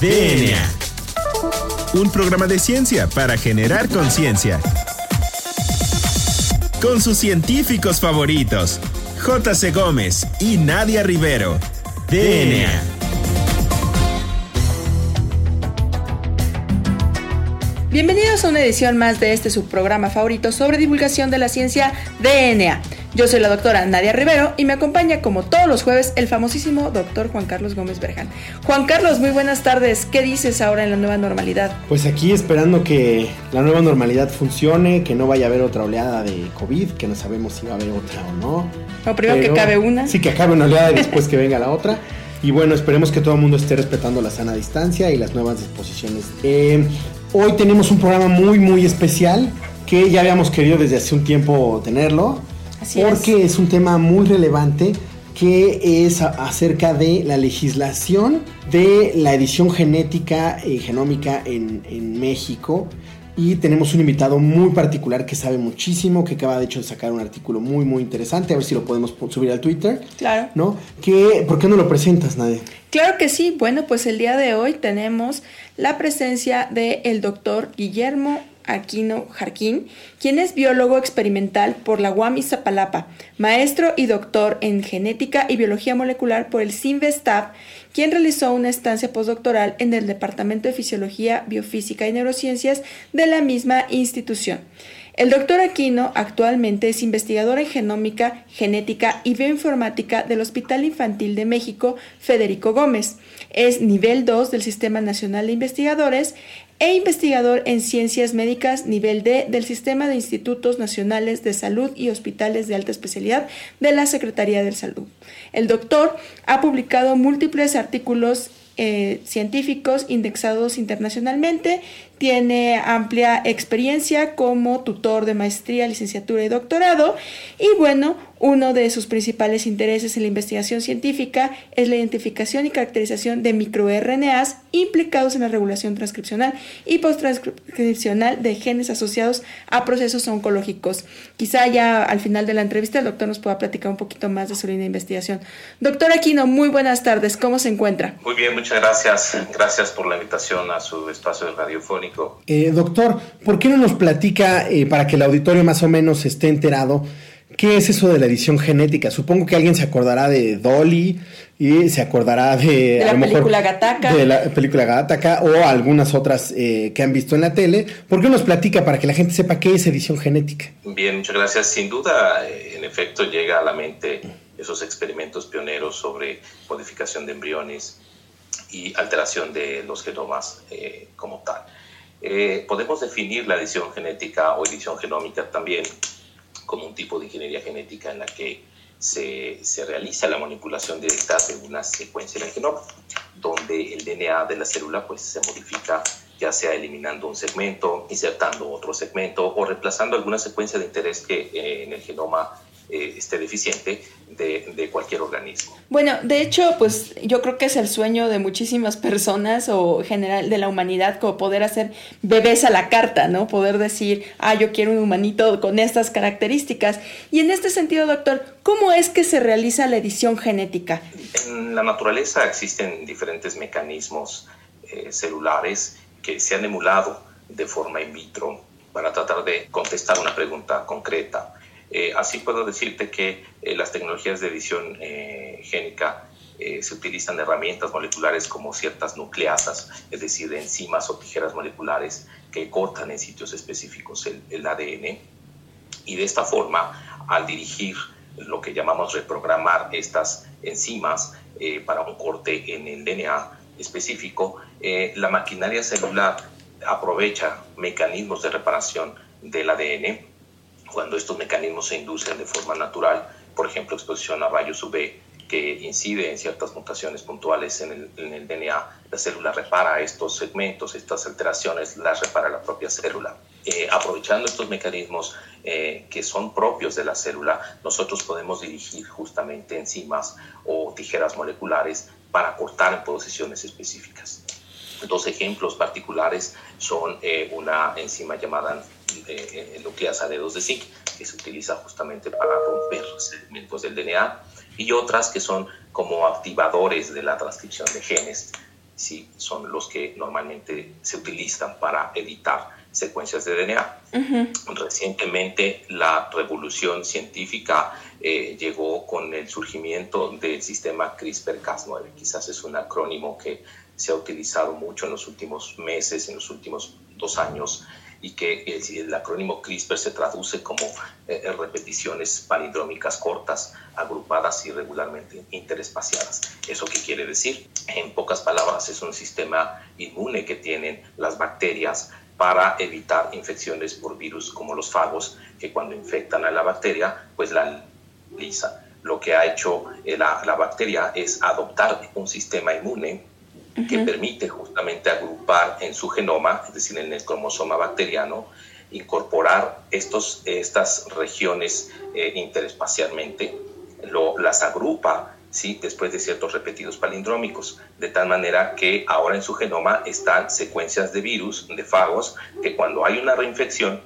DNA. Un programa de ciencia para generar conciencia. Con sus científicos favoritos, J.C. Gómez y Nadia Rivero. DNA. Bienvenidos a una edición más de este subprograma favorito sobre divulgación de la ciencia DNA. Yo soy la doctora Nadia Rivero y me acompaña como todos los jueves el famosísimo doctor Juan Carlos Gómez Berjan. Juan Carlos, muy buenas tardes. ¿Qué dices ahora en la nueva normalidad? Pues aquí esperando que la nueva normalidad funcione, que no vaya a haber otra oleada de COVID, que no sabemos si va a haber otra o no. O primero que acabe una. Sí, que acabe una oleada y después que venga la otra. Y bueno, esperemos que todo el mundo esté respetando la sana distancia y las nuevas disposiciones. Eh, hoy tenemos un programa muy, muy especial que ya habíamos querido desde hace un tiempo tenerlo porque es. un tema muy relevante que es acerca de la legislación de la edición genética y genómica en, en, México. Y tenemos un invitado muy particular que sabe muchísimo, que acaba de hecho de sacar un artículo muy muy interesante, a ver si lo podemos subir al Twitter. Claro. ¿No? Que, ¿Por qué no lo presentas, Nadia? Claro que sí. Bueno, pues el día de hoy tenemos la presencia del el doctor Guillermo Aquino Jarquín, quien es biólogo experimental por la UAM Izapalapa, maestro y doctor en genética y biología molecular por el CINVESTAB, quien realizó una estancia postdoctoral en el Departamento de Fisiología, Biofísica y Neurociencias de la misma institución. El doctor Aquino actualmente es investigador en genómica, genética y bioinformática del Hospital Infantil de México Federico Gómez. Es nivel 2 del Sistema Nacional de Investigadores e investigador en ciencias médicas nivel D del Sistema de Institutos Nacionales de Salud y Hospitales de Alta Especialidad de la Secretaría de Salud. El doctor ha publicado múltiples artículos eh, científicos indexados internacionalmente, tiene amplia experiencia como tutor de maestría, licenciatura y doctorado y bueno, uno de sus principales intereses en la investigación científica es la identificación y caracterización de microRNAs implicados en la regulación transcripcional y posttranscripcional de genes asociados a procesos oncológicos. Quizá ya al final de la entrevista el doctor nos pueda platicar un poquito más de su línea de investigación. Doctor Aquino, muy buenas tardes. ¿Cómo se encuentra? Muy bien, muchas gracias. Gracias por la invitación a su espacio radiofónico. Eh, doctor, ¿por qué no nos platica eh, para que el auditorio más o menos esté enterado? ¿Qué es eso de la edición genética? Supongo que alguien se acordará de Dolly y se acordará de, de la película Gataca. De la película Gataca o algunas otras eh, que han visto en la tele. ¿Por qué nos platica para que la gente sepa qué es edición genética? Bien, muchas gracias. Sin duda, eh, en efecto, llega a la mente esos experimentos pioneros sobre modificación de embriones y alteración de los genomas eh, como tal. podemos definir la edición genética o edición genómica también como un tipo de ingeniería genética en la que se, se, realiza la manipulación directa de una secuencia del genoma, donde el DNA de la célula pues, se modifica ya sea eliminando un segmento, insertando otro segmento o reemplazando alguna secuencia de interés que eh, en el genoma eh, esté deficiente de, de, cualquier organismo. Bueno, de hecho, pues yo creo que es el sueño de muchísimas personas o general de la humanidad como poder hacer bebés a la carta, ¿no? Poder decir, ah, yo quiero un humanito con estas características. Y en este sentido, doctor, ¿cómo es que se realiza la edición genética? En la naturaleza existen diferentes mecanismos eh, celulares que se han emulado de forma in vitro para tratar de contestar una pregunta concreta. Eh, así puedo decirte que eh, las tecnologías de edición eh, génica se utilizan herramientas moleculares como ciertas nucleasas, es decir, enzimas o tijeras moleculares que cortan en sitios específicos el, el ADN. Y de esta forma, al dirigir lo que llamamos reprogramar estas enzimas para un corte en el DNA específico, la maquinaria celular aprovecha mecanismos de reparación del ADN cuando estos mecanismos se inducen de forma natural, por ejemplo, exposición a rayos UV que incide en ciertas mutaciones puntuales en el, en el, DNA, la célula repara estos segmentos, estas alteraciones, las repara la propia célula. Eh, aprovechando estos mecanismos eh, que son propios de la célula, nosotros podemos dirigir justamente enzimas o tijeras moleculares para cortar en posiciones específicas. Dos ejemplos particulares son eh, una enzima llamada eh, nucleasa de 2 de zinc, que se utiliza justamente para romper segmentos del DNA, y otras que son como activadores de la transcripción de genes, sí, son los que normalmente se utilizan para editar secuencias de DNA. Recientemente la revolución científica eh, llegó con el surgimiento del sistema CRISPR-Cas9. Quizás es un acrónimo que se ha utilizado mucho en los últimos meses, en los últimos dos años, y que el, acrónimo CRISPR se traduce como eh, repeticiones palindrómicas cortas, agrupadas irregularmente interespaciadas. ¿Eso qué quiere decir? En pocas palabras, es un sistema inmune que tienen las bacterias para evitar infecciones por virus como los fagos, que cuando infectan a la bacteria, pues la lisan. Lo que ha hecho eh, la, la bacteria es adoptar un sistema inmune que permite justamente agrupar en su genoma, es decir, en el cromosoma bacteriano, incorporar estos, estas regiones eh, interespacialmente, lo, las agrupa ¿sí? después de ciertos repetidos palindrómicos, de tal manera que ahora en su genoma están secuencias de virus, de fagos, que cuando hay una reinfección,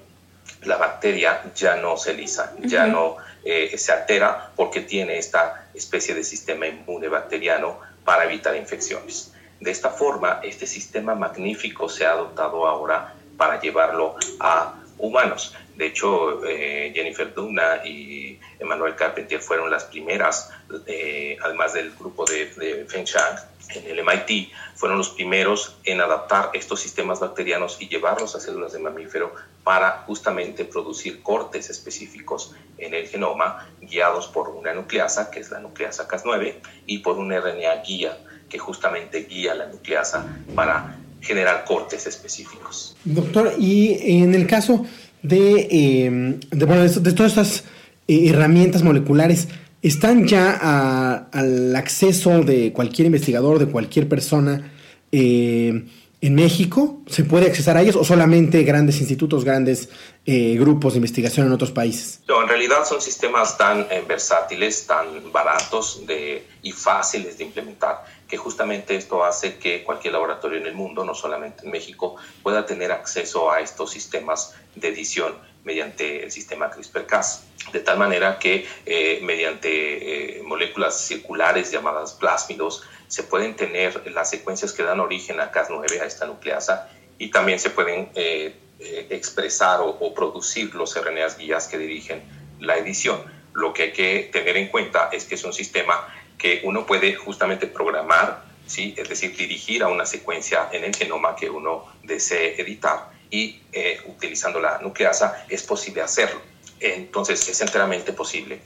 la bacteria ya no se lisa, ya no eh, se altera porque tiene esta especie de sistema inmune bacteriano para evitar infecciones. De esta forma, este sistema magnífico se ha adoptado ahora para llevarlo a humanos. De hecho, eh, Jennifer Duna y Emmanuel Carpentier fueron las primeras, eh, además del grupo de, Feng Shang en el MIT, fueron los primeros en adaptar estos sistemas bacterianos y llevarlos a células de mamífero para justamente producir cortes específicos en el genoma, guiados por una nucleasa, que es la nucleasa Cas9, y por un RNA guía que justamente guía la nucleasa para generar cortes específicos. Doctor, y en el caso de, em, de, todas estas eh, herramientas moleculares, ¿están ya al acceso de cualquier investigador, de cualquier persona eh, en México? ¿Se puede accesar a ellos o solamente grandes institutos, grandes eh, grupos de investigación en otros países? No, en realidad son sistemas tan versátiles, tan baratos de, y fáciles de implementar que justamente esto hace que cualquier laboratorio en el mundo, no solamente en México, pueda tener acceso a estos sistemas de edición mediante el sistema CRISPR-Cas. De tal manera que eh, mediante eh, moléculas circulares llamadas plásmidos se pueden tener las secuencias que dan origen a Cas9, a esta nucleasa, y también se pueden eh, expresar o, o, producir los RNAs guías que dirigen la edición. Lo que hay que tener en cuenta es que es un sistema que uno puede justamente programar, ¿sí? es decir, dirigir a una secuencia en el genoma que uno desee editar y eh, utilizando la nucleasa es posible hacerlo. Entonces es enteramente posible.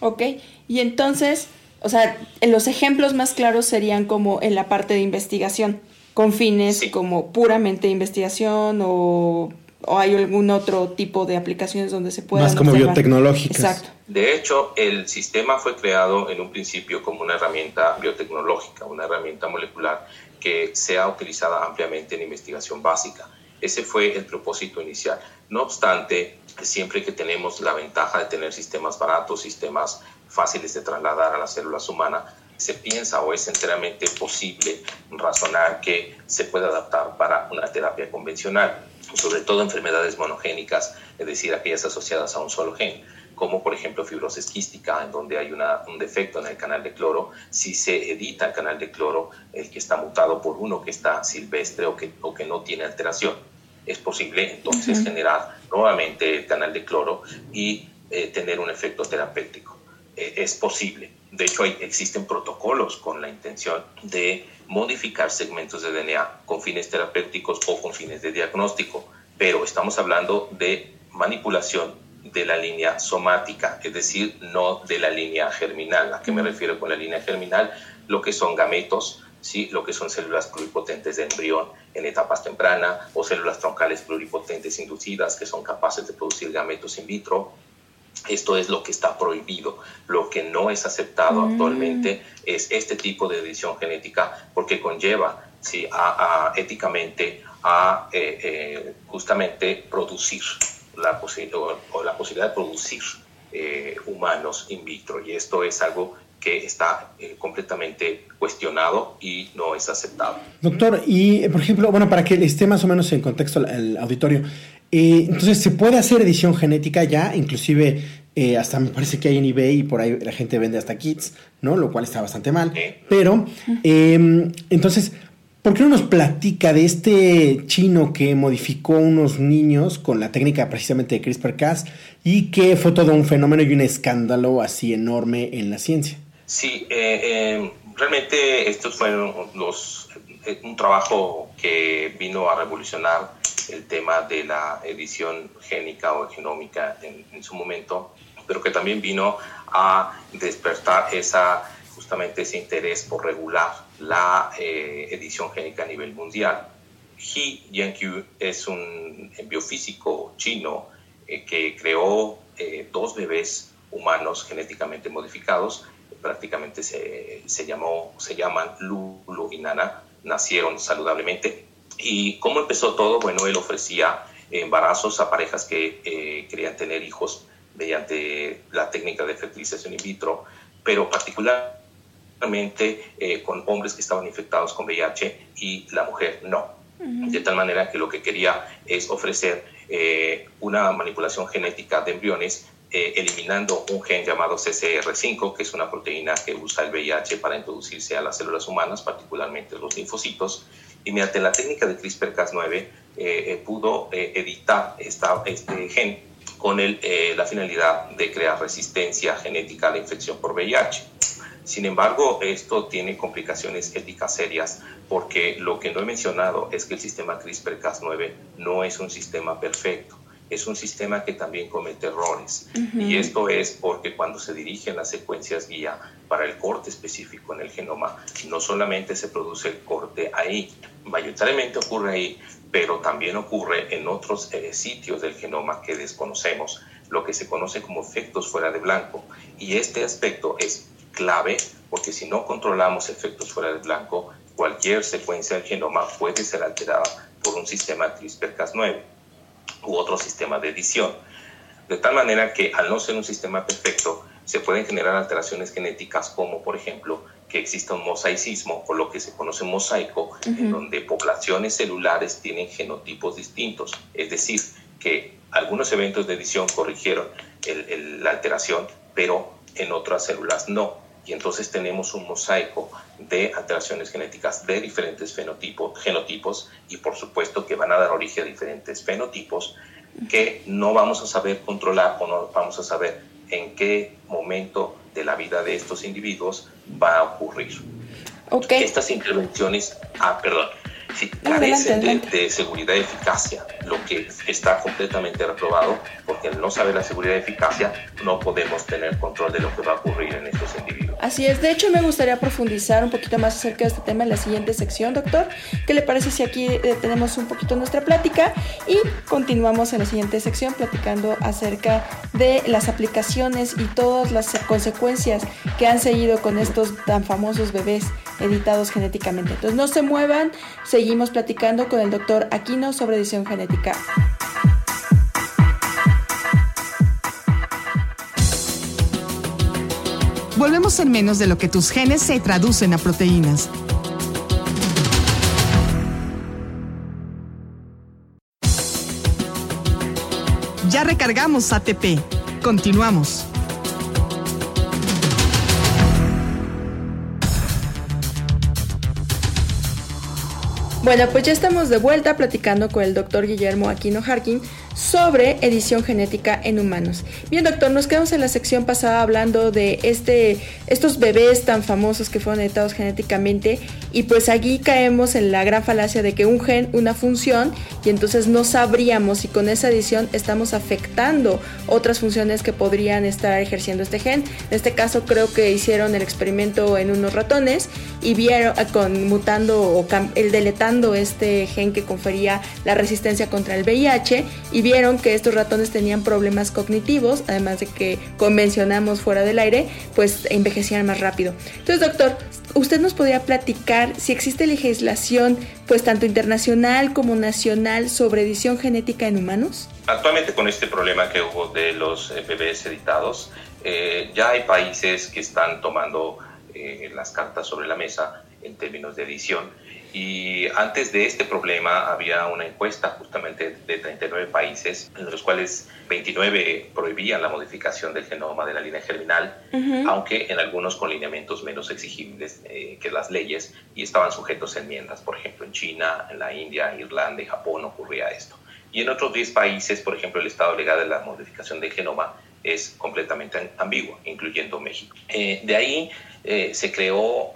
Ok, y entonces, o sea, los ejemplos más claros serían como en la parte de investigación, con fines como puramente investigación o o hay algún otro tipo de aplicaciones donde se pueda más como biotecnológicas exacto de hecho el sistema fue creado en un principio como una herramienta biotecnológica una herramienta molecular que sea utilizada ampliamente en investigación básica. Ese fue el propósito inicial. No obstante siempre que tenemos la ventaja de tener sistemas baratos sistemas fáciles de trasladar a las células humanas se piensa o es enteramente posible razonar que se puede adaptar para una terapia convencional sobre todo enfermedades monogénicas, es decir, aquellas asociadas a un solo gen, como por ejemplo fibrosis quística, en donde hay un defecto en el canal de cloro, si se edita el canal de cloro, el que está mutado por uno que está silvestre o que, o que no tiene alteración, es posible entonces generar nuevamente el canal de cloro y eh, tener un efecto terapéutico. Eh, es posible. De hecho, hay, existen protocolos con la intención de modificar segmentos de DNA con fines terapéuticos o con fines de diagnóstico, pero estamos hablando de manipulación de la línea somática, es decir, no de la línea germinal. ¿A qué me refiero con la línea germinal? Lo que son gametos, ¿sí? lo que son células pluripotentes de embrión en etapas tempranas o células troncales pluripotentes inducidas que son capaces de producir gametos in vitro esto es lo que está prohibido. Lo que no es aceptado mm. actualmente es este tipo de edición genética porque conlleva ¿sí? a, éticamente a eh, eh, justamente producir la o, la posibilidad de producir eh, humanos in vitro. Y esto es algo que está completamente cuestionado y no es aceptado. Doctor, y por ejemplo, bueno, para que esté más o menos en contexto el auditorio, entonces, se puede hacer edición genética ya, inclusive eh, hasta me parece que hay en eBay y por ahí la gente vende hasta kits, ¿no? Lo cual está bastante mal. Pero, em, entonces, ¿Por qué no nos platica de este chino que modificó unos niños con la técnica precisamente de CRISPR-Cas y que fue todo un fenómeno y un escándalo así enorme en la ciencia? Sí, eh, eh, realmente estos fueron eh, un trabajo que vino a revolucionar el tema de la edición génica o genómica en, en su momento, pero que también vino a despertar esa justamente ese interés por regular la eh, edición génica a nivel mundial. He Jiankyu es un biofísico chino eh, que creó eh, dos bebés humanos genéticamente modificados, prácticamente se, se, llamó, se llaman Lulu y Nana, nacieron saludablemente. ¿Y cómo empezó todo? Bueno, él ofrecía embarazos a parejas que querían tener hijos mediante la técnica de fertilización in vitro, pero particularmente eh, con hombres que estaban infectados con VIH y la mujer no. De tal manera que lo que quería es ofrecer eh, una manipulación genética de embriones eh, eliminando un gen llamado CCR5, que es una proteína que usa el VIH para introducirse a las células humanas, particularmente los linfocitos, y mediante la técnica de CRISPR-Cas9 pudo editar esta, este gen con el, la finalidad de crear resistencia genética a la infección por VIH. Sin embargo, esto tiene complicaciones éticas serias porque lo que no he mencionado es que el sistema CRISPR-Cas9 no es un sistema perfecto es un sistema que también comete errores. Y esto es porque cuando se dirigen las secuencias guía para el corte específico en el genoma, no solamente se produce el corte ahí, mayoritariamente ocurre ahí, pero también ocurre en otros eh, sitios del genoma que desconocemos, lo que se conoce como efectos fuera de blanco. Y este aspecto es clave porque si no controlamos efectos fuera del blanco, cualquier secuencia del genoma puede ser alterada por un sistema CRISPR-Cas9 u otro sistema de edición. De tal manera que al no ser un sistema perfecto, se pueden generar alteraciones genéticas como, por ejemplo, que exista un mosaicismo o lo que se conoce mosaico, en donde poblaciones celulares tienen genotipos distintos. Es decir, que algunos eventos de edición corrigieron la alteración, pero en otras células no y entonces tenemos un mosaico de alteraciones genéticas de diferentes fenotipos, genotipos y por supuesto que van a dar origen a diferentes fenotipos que no vamos a saber controlar o no vamos a saber en qué momento de la vida de estos individuos va a ocurrir. Okay. Estas intervenciones, ah, perdón, si carecen de, seguridad y eficacia, lo que está completamente reprobado, porque al no saber la seguridad y eficacia no podemos tener control de lo que va a ocurrir en estos individuos. Así es, de hecho me gustaría profundizar un poquito más acerca de este tema en la siguiente sección, doctor. ¿Qué le parece si aquí eh, tenemos un poquito nuestra plática y continuamos en la siguiente sección platicando acerca de las aplicaciones y todas las consecuencias que han seguido con estos tan famosos bebés editados genéticamente? Entonces no se muevan, seguimos platicando con el doctor Aquino sobre edición genética. Volvemos en menos de lo que tus genes se traducen a proteínas. Ya recargamos ATP. Continuamos. Bueno, pues ya estamos de vuelta platicando con el doctor Guillermo Aquino Harkin sobre edición genética en humanos. Bien, doctor, nos quedamos en la sección pasada hablando de este, estos bebés tan famosos que fueron editados genéticamente y pues aquí caemos en la gran falacia de que un gen, una función y entonces no sabríamos si con esa edición estamos afectando otras funciones que podrían estar ejerciendo este gen. En este caso creo que hicieron el experimento en unos ratones y vieron con mutando o el deletando este gen que confería la resistencia contra el VIH y vieron que estos ratones tenían problemas cognitivos, además de que convencionamos fuera del aire, pues envejecían más rápido. Entonces, doctor, ¿usted nos podría platicar si existe legislación, pues tanto internacional como nacional, sobre edición genética en humanos? Actualmente con este problema que hubo de los eh, bebés editados, eh, ya hay países que están tomando eh, las cartas sobre la mesa en términos de edición. Y antes de este problema había una encuesta justamente de 39 países, en los cuales 29 prohibían la modificación del genoma de la línea germinal, aunque en algunos con lineamientos menos exigibles eh, que las leyes y estaban sujetos a enmiendas. Por ejemplo, en China, en la India, Irlanda y Japón ocurría esto. Y en otros 10 países, por ejemplo, el estado legal de la modificación del genoma es completamente ambiguo, incluyendo México. Eh, de ahí eh, se creó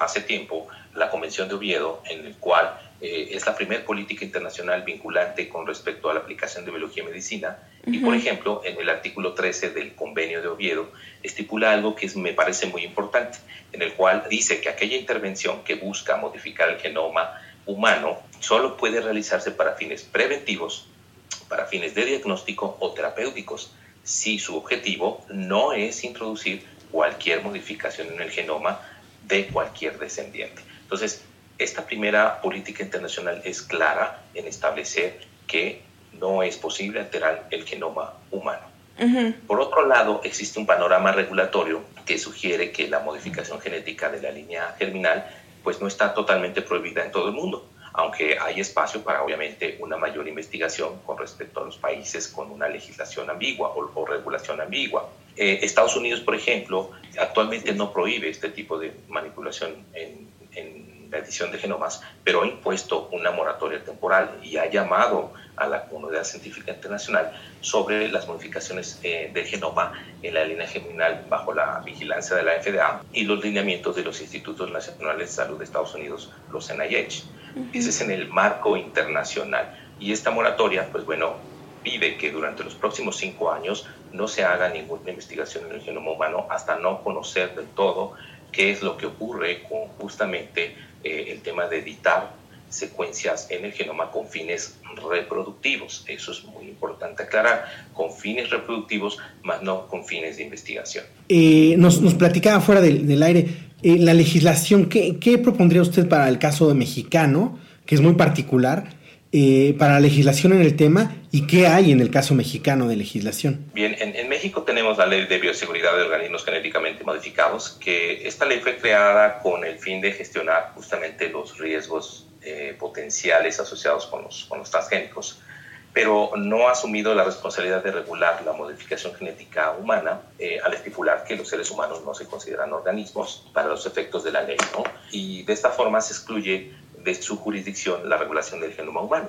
hace tiempo la Convención de Oviedo, en el cual eh, es la primera política internacional vinculante con respecto a la aplicación de biología y medicina. Y, por ejemplo, en el artículo 13 del Convenio de Oviedo estipula algo que me parece muy importante, en el cual dice que aquella intervención que busca modificar el genoma humano solo puede realizarse para fines preventivos, para fines de diagnóstico o terapéuticos, si su objetivo no es introducir cualquier modificación en el genoma de cualquier descendiente. Entonces, esta primera política internacional es clara en establecer que no es posible alterar el genoma humano. Por otro lado, existe un panorama regulatorio que sugiere que la modificación genética de la línea germinal pues no está totalmente prohibida en todo el mundo, aunque hay espacio para obviamente una mayor investigación con respecto a los países con una legislación ambigua o, regulación ambigua. Eh, Estados Unidos, por ejemplo, actualmente no prohíbe este tipo de manipulación en en la edición de genomas, pero ha impuesto una moratoria temporal y ha llamado a la comunidad científica internacional sobre las modificaciones eh, del genoma en la línea germinal bajo la vigilancia de la FDA y los lineamientos de los Institutos Nacionales de Salud de Estados Unidos, los NIH. Ese es en el marco internacional. Y esta moratoria, pues bueno, pide que durante los próximos cinco años no se haga ninguna investigación en el genoma humano hasta no conocer del todo qué es lo que ocurre con justamente eh, el tema de editar secuencias en el genoma con fines reproductivos. Eso es muy importante aclarar, con fines reproductivos, más no con fines de investigación. Eh, nos, platicaba fuera del, aire, eh, la legislación, ¿qué, ¿qué propondría usted para el caso mexicano, que es muy particular? Eh, para la legislación en el tema y qué hay en el caso mexicano de legislación. Bien, en, México tenemos la ley de bioseguridad de organismos genéticamente modificados, que esta ley fue creada con el fin de gestionar justamente los riesgos eh, potenciales asociados con los, con los transgénicos pero no ha asumido la responsabilidad de regular la modificación genética humana eh, al estipular que los seres humanos no se consideran organismos para los efectos de la ley. ¿no? Y de esta forma se excluye de su jurisdicción la regulación del genoma humano,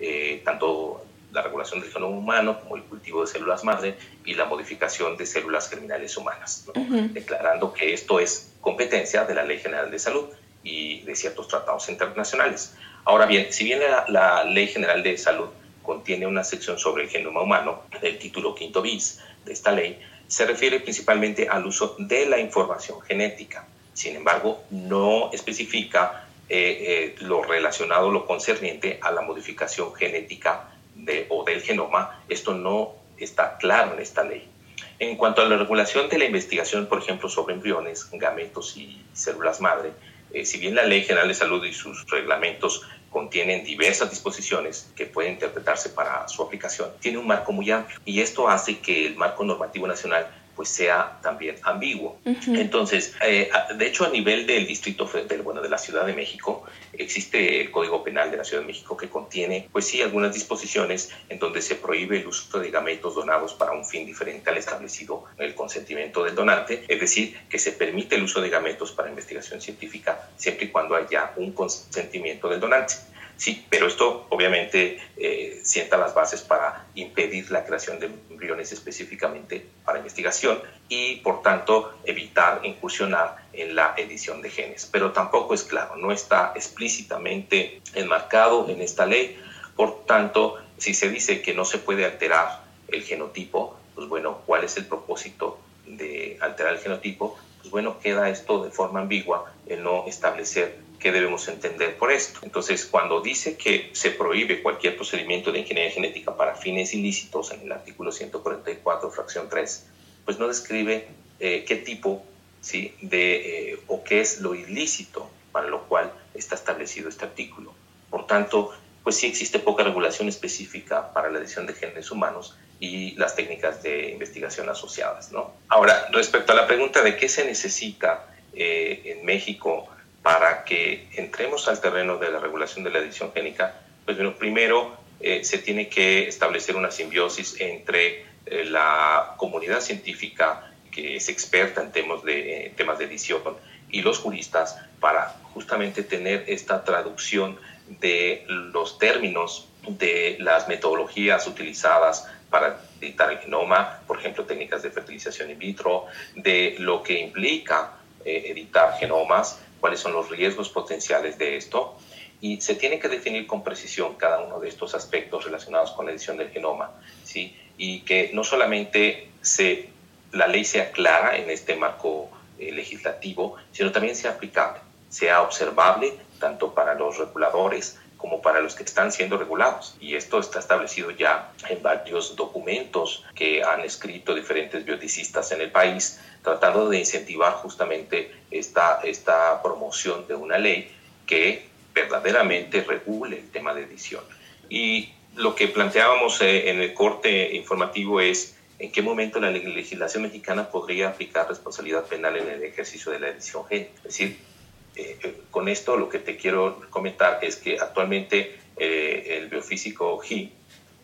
eh, tanto la regulación del genoma humano como el cultivo de células madre y la modificación de células germinales humanas, declarando que esto es competencia de la Ley General de Salud y de ciertos tratados internacionales. Ahora bien, si bien la, la Ley General de Salud contiene una sección sobre el genoma humano, el título quinto bis de esta ley, se refiere principalmente al uso de la información genética. Sin embargo, no especifica eh, eh, lo relacionado, lo concerniente a la modificación genética o del genoma. Esto no está claro en esta ley. En cuanto a la regulación de la investigación, por ejemplo, sobre embriones, gametos y células madre, eh, si bien la Ley General de Salud y sus reglamentos contienen diversas disposiciones que pueden interpretarse para su aplicación, tiene un marco muy amplio y esto hace que el marco normativo nacional pues sea también ambiguo. Entonces, eh, de hecho, a nivel del Distrito Federal, bueno, de la Ciudad de México, existe el Código Penal de la Ciudad de México que contiene, pues sí, algunas disposiciones en donde se prohíbe el uso de gametos donados para un fin diferente al establecido en el consentimiento del donante, es decir, que se permite el uso de gametos para investigación científica siempre y cuando haya un consentimiento del donante. Sí, pero esto obviamente eh, sienta las bases para impedir la creación de embriones específicamente para investigación y por tanto evitar incursionar en la edición de genes. Pero tampoco es claro, no está explícitamente enmarcado en esta ley. Por tanto, si se dice que no se puede alterar el genotipo, pues bueno, ¿cuál es el propósito de alterar el genotipo? Pues bueno, queda esto de forma ambigua el no establecer qué debemos entender por esto. Entonces, cuando dice que se prohíbe cualquier procedimiento de ingeniería genética para fines ilícitos en el artículo 144, fracción 3, pues no describe eh, qué tipo ¿sí? de, eh, o qué es lo ilícito para lo cual está establecido este artículo. Por tanto, pues sí existe poca regulación específica para la edición de genes humanos y las técnicas de investigación asociadas. ¿no? Ahora, respecto a la pregunta de qué se necesita eh, en México para que entremos al terreno de la regulación de la edición génica, pues bueno, primero eh, se tiene que establecer una simbiosis entre eh, la comunidad científica que es experta en temas de, eh, temas de edición y los juristas para justamente tener esta traducción de los términos de las metodologías utilizadas para editar el genoma, por ejemplo, técnicas de fertilización in vitro, de lo que implica editar genomas, cuáles son los riesgos potenciales de esto, y se tiene que definir con precisión cada uno de estos aspectos relacionados con la edición del genoma, ¿sí? Y que no solamente se, la ley sea clara en este marco eh, legislativo, sino también sea aplicable, sea observable tanto para los reguladores como para los que están siendo regulados. Y esto está establecido ya en varios documentos que han escrito diferentes biodicistas en el país, tratando de incentivar justamente esta, esta promoción de una ley que verdaderamente regule el tema de edición. Y lo que planteábamos eh, en el corte informativo es en qué momento la legislación mexicana podría aplicar responsabilidad penal en el ejercicio de la edición génica. Es decir, eh, eh, con esto lo que te quiero comentar es que actualmente el biofísico G,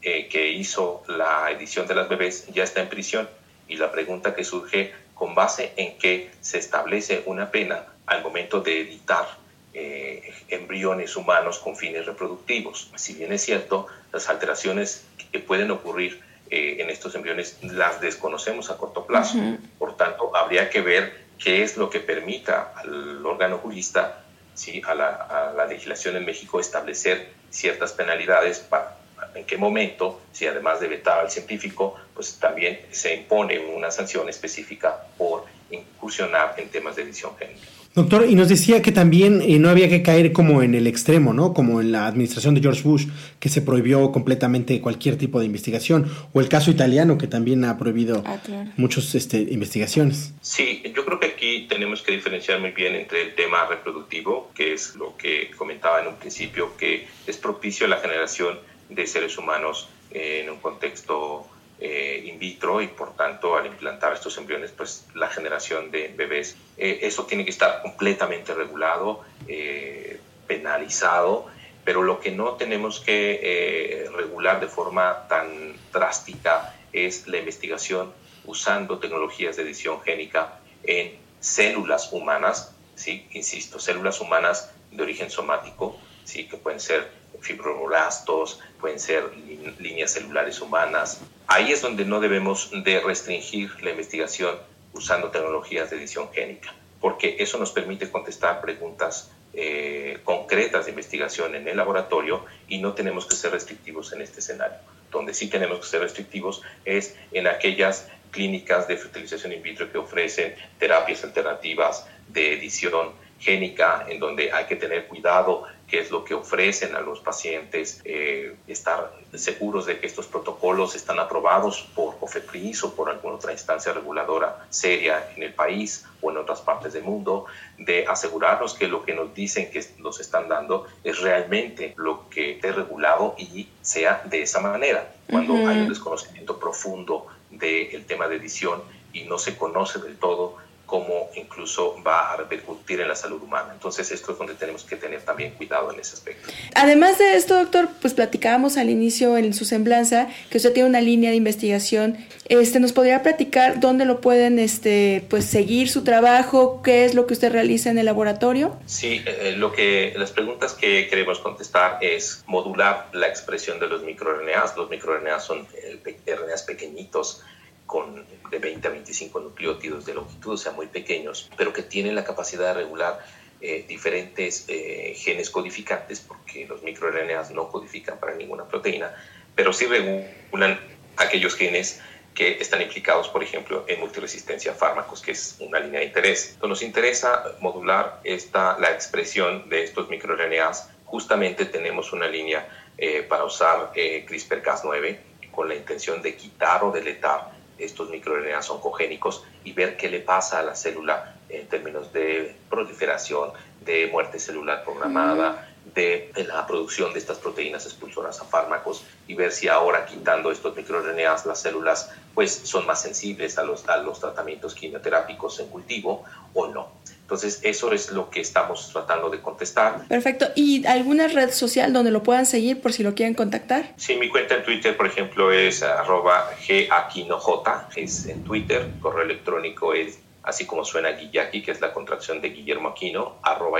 que hizo la edición de las bebés, ya está en prisión. Y la pregunta que surge con base en que se establece una pena al momento de editar eh, embriones humanos con fines reproductivos. Si bien es cierto, las alteraciones que pueden ocurrir eh, en estos embriones las desconocemos a corto plazo. Por tanto, habría que ver qué es lo que permita al órgano jurista, ¿sí? a, la, legislación en México, establecer ciertas penalidades para en qué momento, si además de vetar al científico, pues también se impone una sanción específica por incursionar en temas de edición génica. Doctor, y nos decía que también eh, no había que caer como en el extremo, ¿no? Como en la administración de George Bush, que se prohibió completamente cualquier tipo de investigación, o el caso italiano, que también ha prohibido ah, muchas este, investigaciones. Sí, yo creo que aquí tenemos que diferenciar muy bien entre el tema reproductivo, que es lo que comentaba en un principio, que es propicio a la generación de seres humanos en un contexto eh, in vitro y por tanto al implantar estos embriones pues la generación de bebés eh, eso tiene que estar completamente regulado eh, penalizado pero lo que no tenemos que regular de forma tan drástica es la investigación usando tecnologías de edición génica en células humanas sí insisto células humanas de origen somático sí que pueden ser fibroblastos, pueden ser líneas celulares humanas. Ahí es donde no debemos de restringir la investigación usando tecnologías de edición génica, porque eso nos permite contestar preguntas eh, concretas de investigación en el laboratorio y no tenemos que ser restrictivos en este escenario. Donde sí tenemos que ser restrictivos es en aquellas clínicas de fertilización in vitro que ofrecen terapias alternativas de edición génica, en donde hay que tener cuidado qué es lo que ofrecen a los pacientes, eh, estar seguros de que estos protocolos están aprobados por COFEPRIS o por alguna otra instancia reguladora seria en el país o en otras partes del mundo, de asegurarnos que lo que nos dicen que nos están dando es realmente lo que esté regulado y sea de esa manera. Cuando hay un desconocimiento profundo del tema de edición y no se conoce del todo cómo incluso va a repercutir en la salud humana. Entonces esto es donde tenemos que tener también cuidado en ese aspecto. Además de esto, doctor, pues platicábamos al inicio en su semblanza que usted tiene una línea de investigación. Este, ¿Nos podría platicar dónde lo pueden este, pues, seguir su trabajo? ¿Qué es lo que usted realiza en el laboratorio? Sí, eh, lo que, las preguntas que queremos contestar es modular la expresión de los microRNAs. Los microRNAs son eh, RNAs pequeñitos con de 20 a 25 nucleótidos de longitud, o sea, muy pequeños, pero que tienen la capacidad de regular eh, diferentes eh, genes codificantes, porque los microRNAs no codifican para ninguna proteína, pero sí regulan aquellos genes que están implicados, por ejemplo, en multiresistencia a fármacos, que es una línea de interés. Nos interesa modular esta, la expresión de estos microRNAs. Justamente tenemos una línea eh, para usar CRISPR-Cas9 con la intención de quitar o deletar estos microRNAs oncogénicos y ver qué le pasa a la célula en términos de proliferación, de muerte celular programada, de la producción de estas proteínas expulsoras a fármacos y ver si ahora quitando estos microRNAs las células pues son más sensibles a los, a los tratamientos quimioterápicos en cultivo o no. Entonces, eso es lo que estamos tratando de contestar. Perfecto. ¿Y alguna red social donde lo puedan seguir por si lo quieren contactar? Sí, mi cuenta en Twitter, por ejemplo, es arroba gaquinoj, es en Twitter, correo electrónico es así como suena Guillaki, que es la contracción de Guillermo Aquino,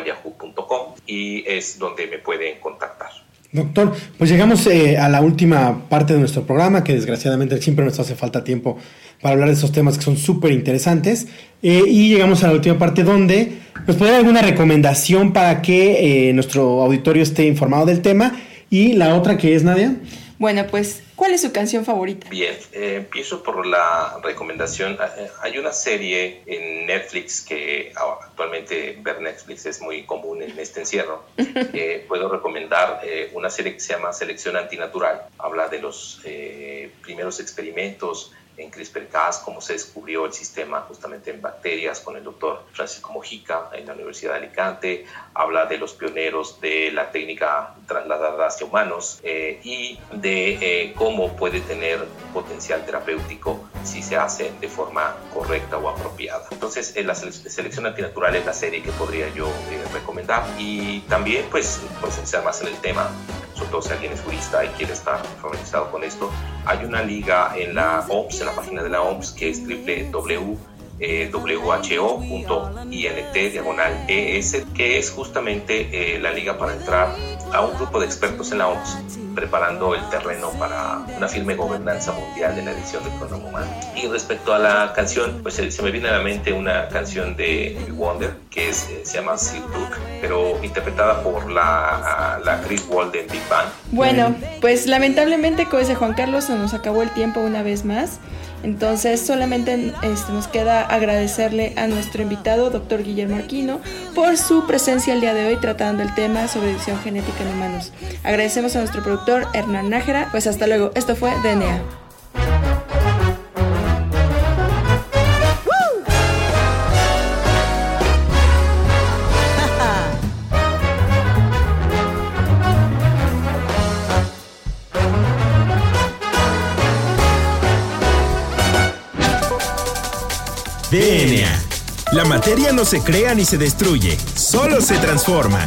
yahoo.com, y es donde me pueden contactar. Doctor, pues llegamos eh, a la última parte de nuestro programa, que desgraciadamente siempre nos hace falta tiempo para hablar de estos temas que son súper interesantes. Eh, y llegamos a la última parte donde nos puede dar alguna recomendación para que eh, nuestro auditorio esté informado del tema. Y la otra que es, Nadia. Bueno, pues, ¿cuál es su canción favorita? Bien, eh, empiezo por la recomendación. Ah, eh, hay una serie en Netflix que actualmente ver Netflix es muy común en este encierro. puedo recomendar eh, una serie que se llama Selección Antinatural. Habla de los primeros experimentos en CRISPR-Cas, cómo se descubrió el sistema justamente en bacterias con el doctor Francisco Mojica en la Universidad de Alicante, habla de los pioneros de la técnica trasladada hacia humanos eh, y de eh, cómo puede tener potencial terapéutico si se hace de forma correcta o apropiada. Entonces, en la selección antinatural es la serie que podría yo eh, recomendar y también pues profundizar más en el tema todo si alguien es jurista y quiere estar familiarizado con esto, hay una liga en la OMS, en la página de la OMS, que es www eh, diagonal ES, que es justamente eh, la liga para entrar a un grupo de expertos en la OMS preparando el terreno para una firme gobernanza mundial de la edición del programa humano. Y respecto a la canción, pues se, me viene a la mente una canción de Wonder que es, eh, se llama Silk pero interpretada por la, la Chris Walden Big Band. Bueno, pues lamentablemente, como dice Juan Carlos, se nos acabó el tiempo una vez más. Entonces solamente este, nos queda agradecerle a nuestro invitado, doctor Guillermo Arquino, por su presencia el día de hoy tratando el tema sobre edición genética en humanos. Agradecemos a nuestro productor Hernán Nájera. Pues hasta luego. Esto fue DNA. DNA. La materia no se crea ni se destruye, solo se transforma.